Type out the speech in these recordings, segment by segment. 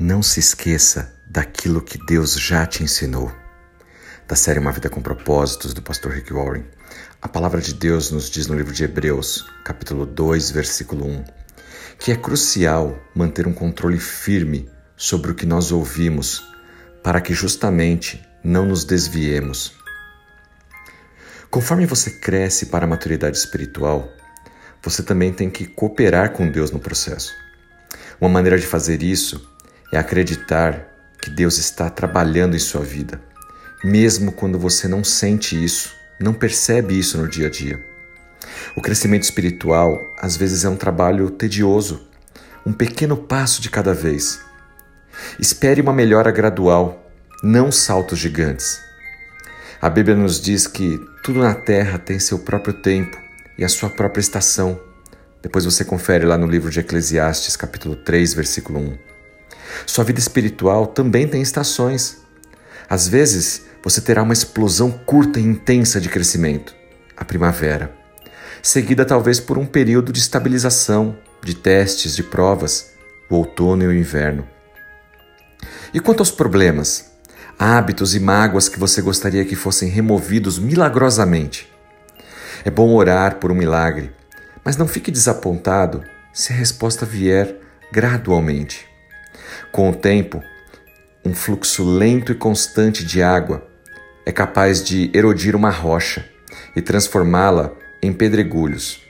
Não se esqueça daquilo que Deus já te ensinou. Da série Uma Vida com Propósitos, do pastor Rick Warren, a palavra de Deus nos diz no livro de Hebreus, capítulo 2, versículo 1, que é crucial manter um controle firme sobre o que nós ouvimos, para que justamente não nos desviemos. Conforme você cresce para a maturidade espiritual, você também tem que cooperar com Deus no processo. Uma maneira de fazer isso é acreditar que Deus está trabalhando em sua vida, mesmo quando você não sente isso, não percebe isso no dia a dia. O crescimento espiritual às vezes é um trabalho tedioso, um pequeno passo de cada vez. Espere uma melhora gradual, não saltos gigantes. A Bíblia nos diz que tudo na terra tem seu próprio tempo e a sua própria estação. Depois você confere lá no livro de Eclesiastes, capítulo 3, versículo 1. Sua vida espiritual também tem estações. Às vezes, você terá uma explosão curta e intensa de crescimento, a primavera, seguida talvez por um período de estabilização, de testes, de provas, o outono e o inverno. E quanto aos problemas, hábitos e mágoas que você gostaria que fossem removidos milagrosamente? É bom orar por um milagre, mas não fique desapontado se a resposta vier gradualmente. Com o tempo, um fluxo lento e constante de água é capaz de erodir uma rocha e transformá-la em pedregulhos.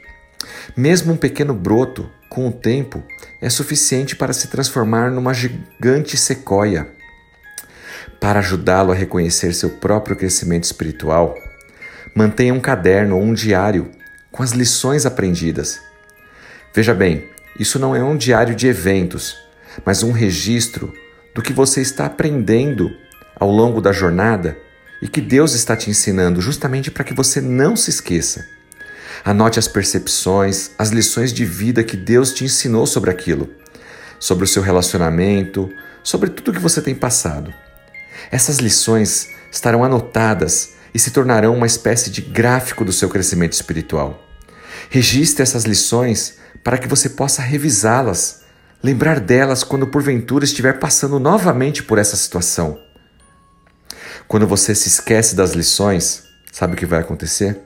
Mesmo um pequeno broto, com o tempo, é suficiente para se transformar numa gigante sequoia. Para ajudá-lo a reconhecer seu próprio crescimento espiritual, mantenha um caderno ou um diário com as lições aprendidas. Veja bem, isso não é um diário de eventos, mas um registro do que você está aprendendo ao longo da jornada e que Deus está te ensinando justamente para que você não se esqueça. Anote as percepções, as lições de vida que Deus te ensinou sobre aquilo, sobre o seu relacionamento, sobre tudo que você tem passado. Essas lições estarão anotadas e se tornarão uma espécie de gráfico do seu crescimento espiritual. Registre essas lições para que você possa revisá-las lembrar delas quando porventura estiver passando novamente por essa situação. Quando você se esquece das lições, sabe o que vai acontecer?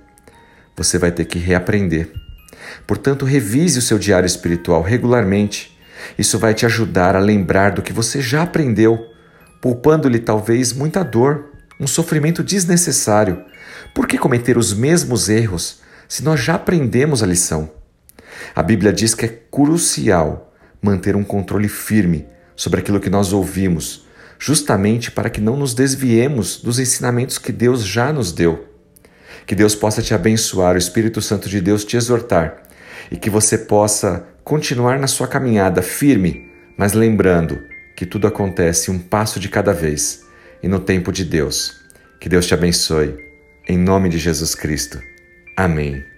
Você vai ter que reaprender. Portanto, revise o seu diário espiritual regularmente. Isso vai te ajudar a lembrar do que você já aprendeu, poupando-lhe talvez muita dor, um sofrimento desnecessário. Por que cometer os mesmos erros se nós já aprendemos a lição? A Bíblia diz que é crucial manter um controle firme sobre aquilo que nós ouvimos, justamente para que não nos desviemos dos ensinamentos que Deus já nos deu. Que Deus possa te abençoar, o Espírito Santo de Deus te exortar e que você possa continuar na sua caminhada firme, mas lembrando que tudo acontece um passo de cada vez e no tempo de Deus. Que Deus te abençoe. Em nome de Jesus Cristo. Amém.